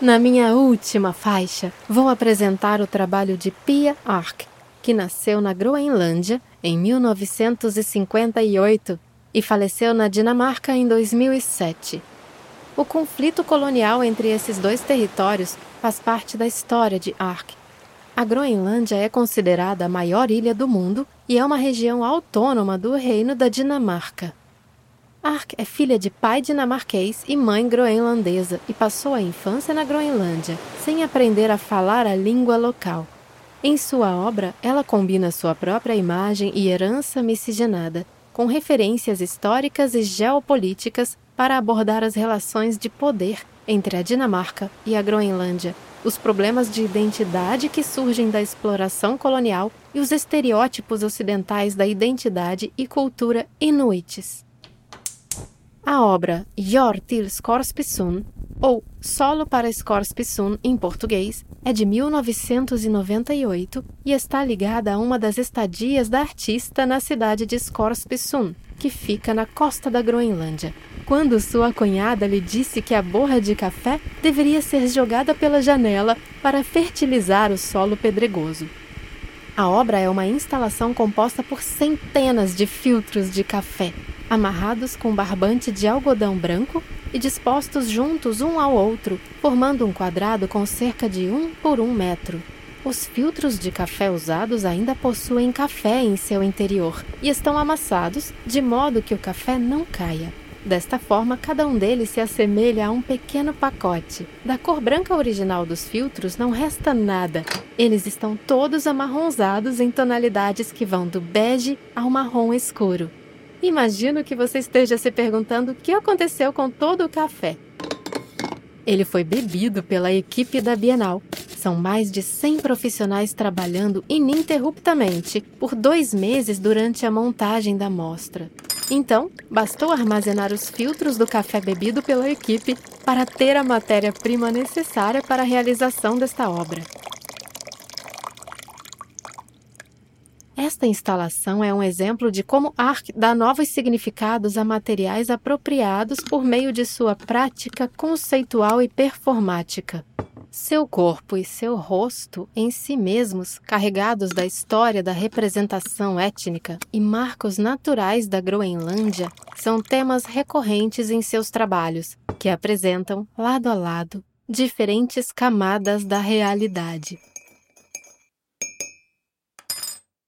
Na minha última faixa, vou apresentar o trabalho de Pia Ark, que nasceu na Groenlândia em 1958 e faleceu na Dinamarca em 2007. O conflito colonial entre esses dois territórios faz parte da história de Ark. A Groenlândia é considerada a maior ilha do mundo e é uma região autônoma do Reino da Dinamarca. Ark é filha de pai dinamarquês e mãe groenlandesa e passou a infância na Groenlândia, sem aprender a falar a língua local. Em sua obra, ela combina sua própria imagem e herança miscigenada, com referências históricas e geopolíticas para abordar as relações de poder entre a Dinamarca e a Groenlândia, os problemas de identidade que surgem da exploração colonial e os estereótipos ocidentais da identidade e cultura inuites. A obra Jor til Skorpisund, ou Solo para Skorpisund em português, é de 1998 e está ligada a uma das estadias da artista na cidade de Skorpisund, que fica na costa da Groenlândia. Quando sua cunhada lhe disse que a borra de café deveria ser jogada pela janela para fertilizar o solo pedregoso. A obra é uma instalação composta por centenas de filtros de café, amarrados com barbante de algodão branco e dispostos juntos um ao outro, formando um quadrado com cerca de um por um metro. Os filtros de café usados ainda possuem café em seu interior e estão amassados de modo que o café não caia. Desta forma, cada um deles se assemelha a um pequeno pacote. Da cor branca original dos filtros não resta nada. Eles estão todos amarronzados em tonalidades que vão do bege ao marrom escuro. Imagino que você esteja se perguntando o que aconteceu com todo o café. Ele foi bebido pela equipe da Bienal. São mais de 100 profissionais trabalhando ininterruptamente por dois meses durante a montagem da mostra. Então, bastou armazenar os filtros do café bebido pela equipe para ter a matéria-prima necessária para a realização desta obra. Esta instalação é um exemplo de como ARC dá novos significados a materiais apropriados por meio de sua prática conceitual e performática. Seu corpo e seu rosto, em si mesmos, carregados da história da representação étnica e marcos naturais da Groenlândia, são temas recorrentes em seus trabalhos, que apresentam, lado a lado, diferentes camadas da realidade.